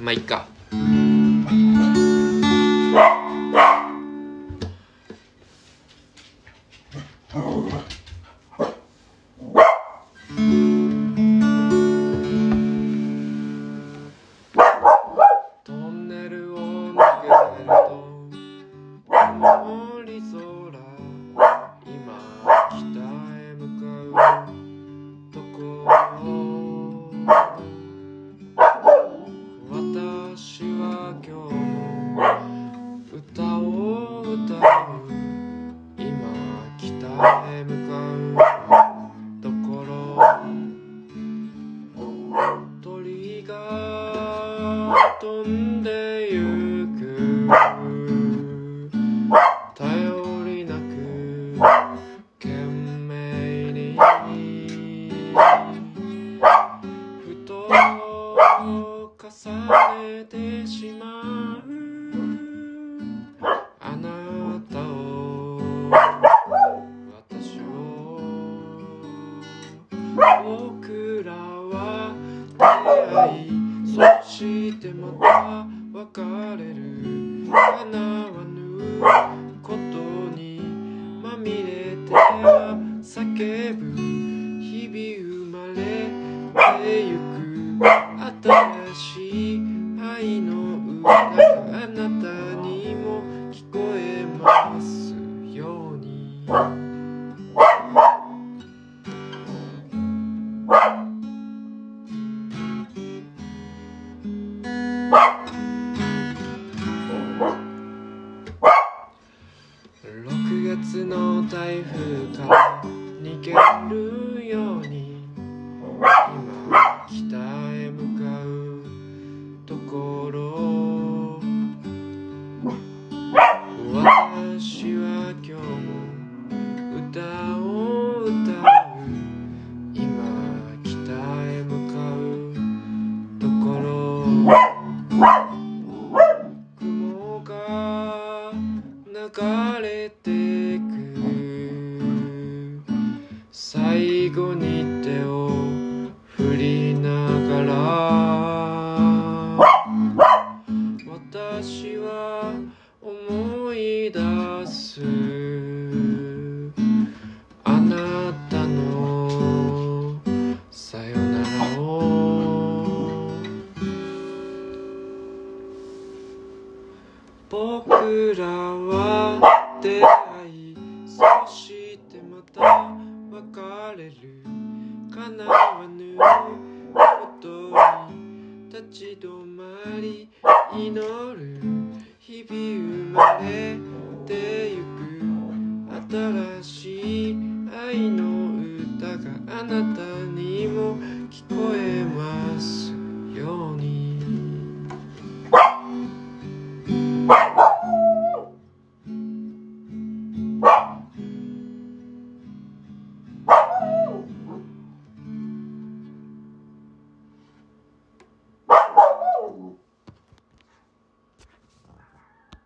まあいっか。重ねてしまうあなたを私を僕らは出会いそしてまた別れる。叶わぬことにまみれて叫ぶ日々生まれてゆく台風から逃げるように今北へ向かう。ところ私は今日も歌を歌う。今北へ向かう。ところ雲が流れてく後に手を振りながら私は思い出す。あなたのさよならを。僕らは出会いそしてかれる。叶わぬことに立ち止まり祈る日々生まれてゆく新しい愛の歌があなたにも聞こえます。